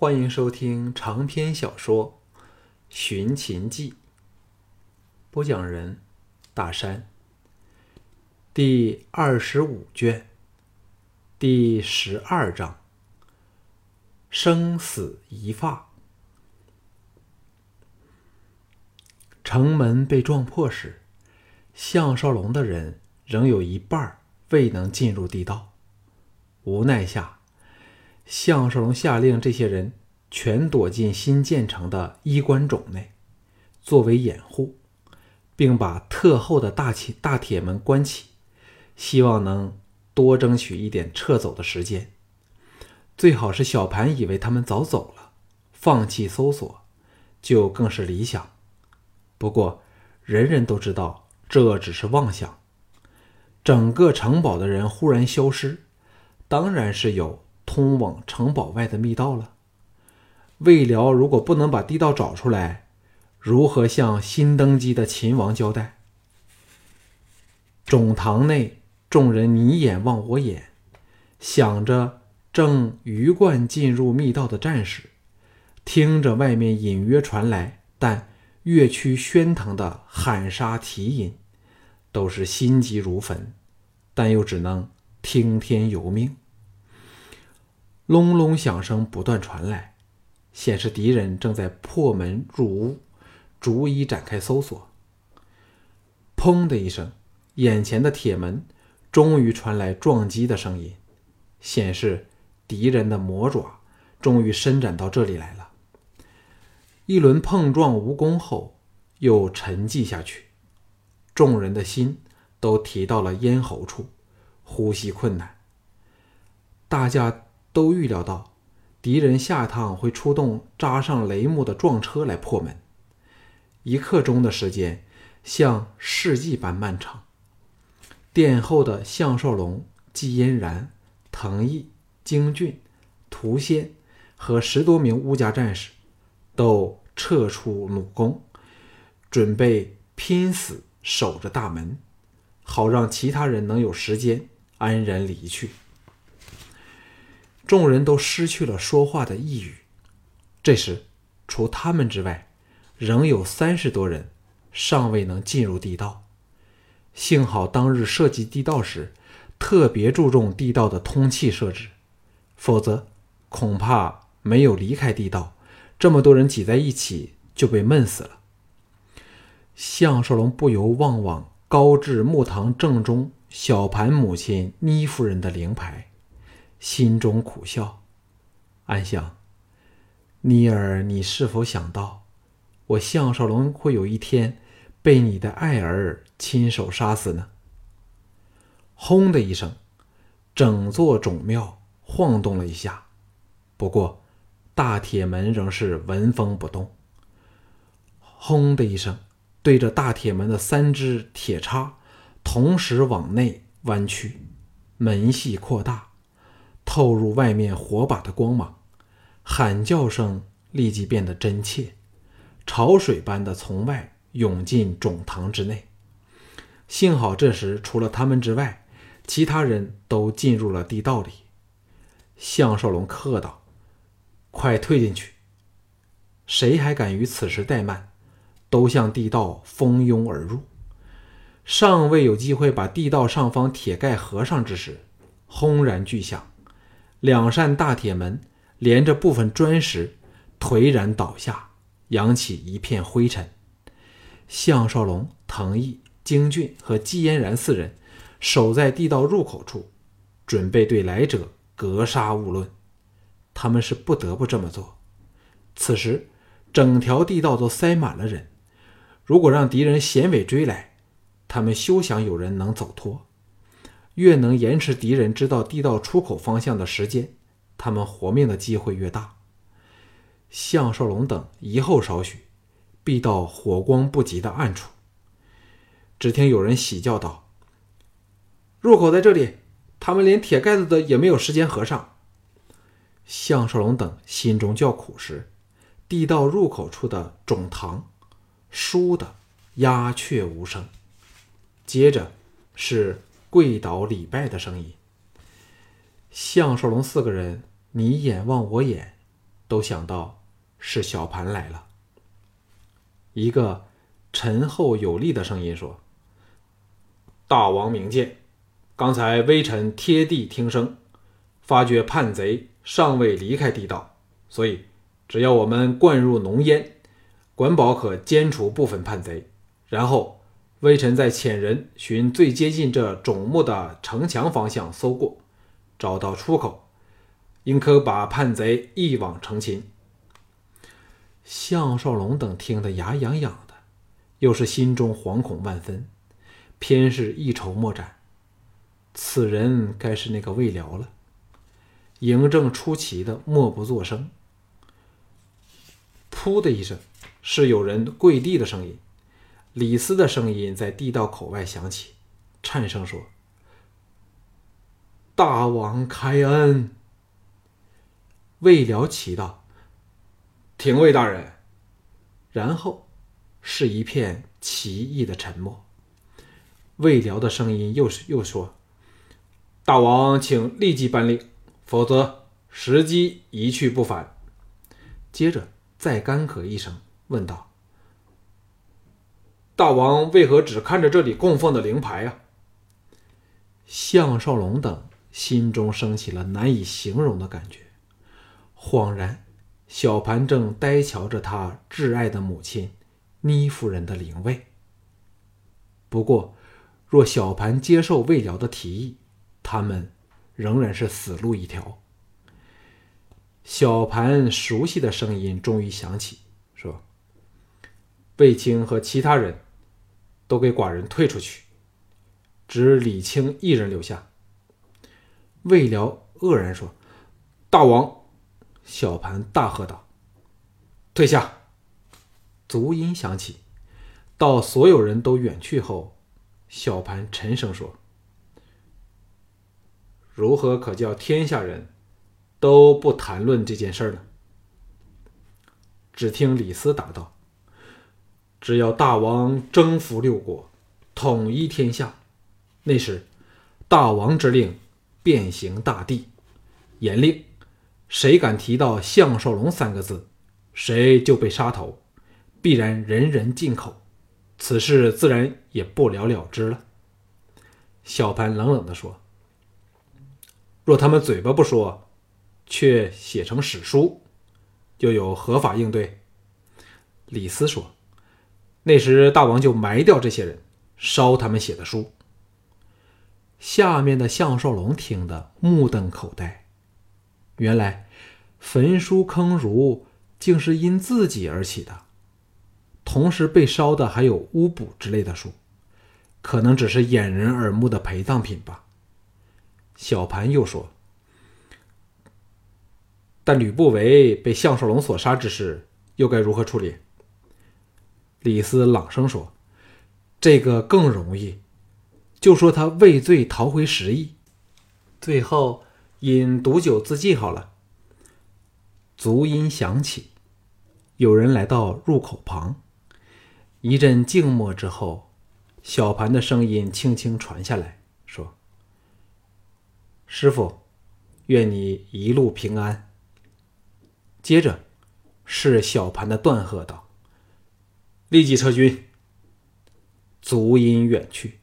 欢迎收听长篇小说《寻秦记》，播讲人：大山。第二十五卷，第十二章：生死一发。城门被撞破时，项少龙的人仍有一半未能进入地道。无奈下，项少龙下令这些人全躲进新建成的衣冠冢内，作为掩护，并把特厚的大铁大铁门关起，希望能多争取一点撤走的时间。最好是小盘以为他们早走了，放弃搜索，就更是理想。不过，人人都知道这只是妄想。整个城堡的人忽然消失，当然是有通往城堡外的密道了。魏辽如果不能把地道找出来，如何向新登基的秦王交代？总堂内，众人你眼望我眼，想着正鱼贯进入密道的战士，听着外面隐约传来，但。乐曲喧腾的喊杀啼音，都是心急如焚，但又只能听天由命。隆隆响声不断传来，显示敌人正在破门入屋，逐一展开搜索。砰的一声，眼前的铁门终于传来撞击的声音，显示敌人的魔爪终于伸展到这里来了。一轮碰撞无功后，又沉寂下去，众人的心都提到了咽喉处，呼吸困难。大家都预料到，敌人下一趟会出动扎上雷木的撞车来破门。一刻钟的时间，像世纪般漫长。殿后的项少龙、季嫣然、藤毅、京俊、涂仙和十多名乌家战士。都撤出弩弓，准备拼死守着大门，好让其他人能有时间安然离去。众人都失去了说话的意欲。这时，除他们之外，仍有三十多人尚未能进入地道。幸好当日设计地道时，特别注重地道的通气设置，否则恐怕没有离开地道。这么多人挤在一起就被闷死了。项少龙不由望望高至木堂正中小盘母亲倪夫人的灵牌，心中苦笑，暗想：妮儿，你是否想到，我项少龙会有一天被你的爱儿亲手杀死呢？轰的一声，整座冢庙晃动了一下，不过。大铁门仍是纹风不动。轰的一声，对着大铁门的三只铁叉同时往内弯曲，门隙扩大，透入外面火把的光芒。喊叫声立即变得真切，潮水般的从外涌进冢堂之内。幸好这时除了他们之外，其他人都进入了地道里。项少龙喝道。快退进去！谁还敢于此时怠慢？都向地道蜂拥而入。尚未有机会把地道上方铁盖合上之时，轰然巨响，两扇大铁门连着部分砖石颓然倒下，扬起一片灰尘。项少龙、藤毅、京俊和季嫣然四人守在地道入口处，准备对来者格杀勿论。他们是不得不这么做。此时，整条地道都塞满了人。如果让敌人衔尾追来，他们休想有人能走脱。越能延迟敌人知道地道出口方向的时间，他们活命的机会越大。项少龙等移后少许，避到火光不及的暗处。只听有人喜叫道：“入口在这里，他们连铁盖子的也没有时间合上。”项少龙等心中叫苦时，地道入口处的冢堂“倏”的鸦雀无声，接着是跪倒礼拜的声音。项少龙四个人你眼望我眼，都想到是小盘来了。一个沉厚有力的声音说：“大王明鉴，刚才微臣贴地听声，发觉叛贼尚未离开地道，所以只要我们灌入浓烟，管保可歼除部分叛贼。然后微臣在遣人寻最接近这冢墓的城墙方向搜过，找到出口，应可把叛贼一网成擒。”项少龙等听得牙痒痒的，又是心中惶恐万分，偏是一筹莫展。此人该是那个魏辽了。嬴政出奇的默不作声。噗的一声，是有人跪地的声音。李斯的声音在地道口外响起，颤声说：“大王开恩。”魏辽祈道。廷尉大人，然后是一片奇异的沉默。魏辽的声音又是又说：“大王，请立即颁令，否则时机一去不返。”接着再干咳一声，问道：“大王为何只看着这里供奉的灵牌啊？”项少龙等心中升起了难以形容的感觉，恍然。小盘正呆瞧着他挚爱的母亲倪夫人的灵位。不过，若小盘接受魏辽的提议，他们仍然是死路一条。小盘熟悉的声音终于响起，说：“魏青和其他人都给寡人退出去，只李清一人留下。”魏辽愕然说：“大王。”小盘大喝道：“退下！”足音响起，到所有人都远去后，小盘沉声说：“如何可叫天下人都不谈论这件事呢？”只听李斯答道：“只要大王征服六国，统一天下，那时大王之令变形大地，严令。”谁敢提到项少龙三个字，谁就被杀头，必然人人进口，此事自然也不了了之了。小盘冷冷地说：“若他们嘴巴不说，却写成史书，又有何法应对？”李斯说：“那时大王就埋掉这些人，烧他们写的书。”下面的项少龙听得目瞪口呆。原来，焚书坑儒竟是因自己而起的，同时被烧的还有巫卜之类的书，可能只是掩人耳目的陪葬品吧。小盘又说：“但吕不韦被项少龙所杀之事，又该如何处理？”李斯朗声说：“这个更容易，就说他畏罪逃回十亿，最后。”饮毒酒自尽好了。足音响起，有人来到入口旁。一阵静默之后，小盘的声音轻轻传下来，说：“师傅，愿你一路平安。”接着是小盘的断喝道：“立即撤军。”足音远去。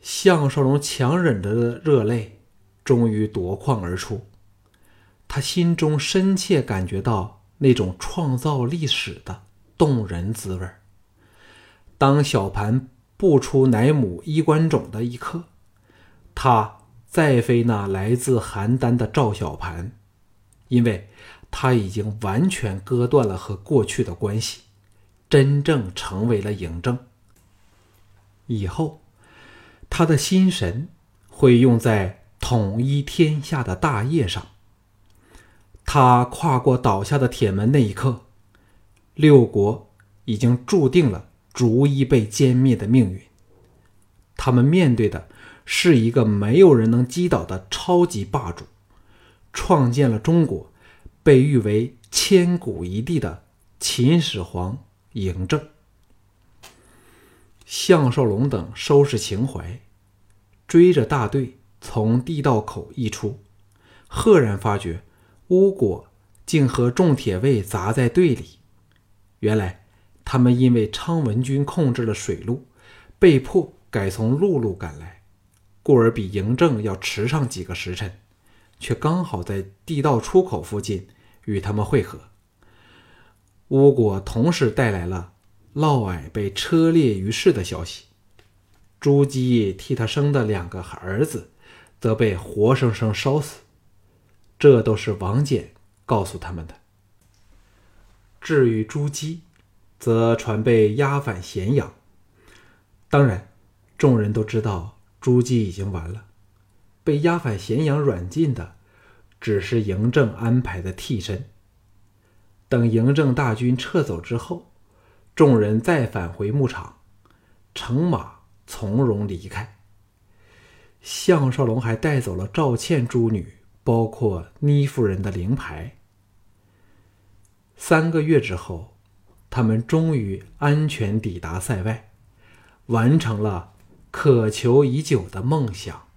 项少龙强忍着的热泪。终于夺眶而出，他心中深切感觉到那种创造历史的动人滋味。当小盘步出乃母衣冠冢的一刻，他再非那来自邯郸的赵小盘，因为他已经完全割断了和过去的关系，真正成为了嬴政。以后，他的心神会用在。统一天下的大业上，他跨过倒下的铁门那一刻，六国已经注定了逐一被歼灭的命运。他们面对的是一个没有人能击倒的超级霸主，创建了中国，被誉为千古一帝的秦始皇嬴政。项少龙等收拾情怀，追着大队。从地道口一出，赫然发觉巫果竟和众铁卫砸在队里。原来，他们因为昌文军控制了水路，被迫改从陆路赶来，故而比嬴政要迟上几个时辰，却刚好在地道出口附近与他们会合。巫果同时带来了嫪毐被车裂于市的消息，朱姬替他生的两个儿子，则被活生生烧死。这都是王翦告诉他们的。至于朱姬，则传被押返咸阳。当然，众人都知道朱姬已经完了，被押返咸阳软禁的，只是嬴政安排的替身。等嬴政大军撤走之后，众人再返回牧场，乘马从容离开。项少龙还带走了赵倩诸女，包括倪夫人的灵牌。三个月之后，他们终于安全抵达塞外，完成了渴求已久的梦想。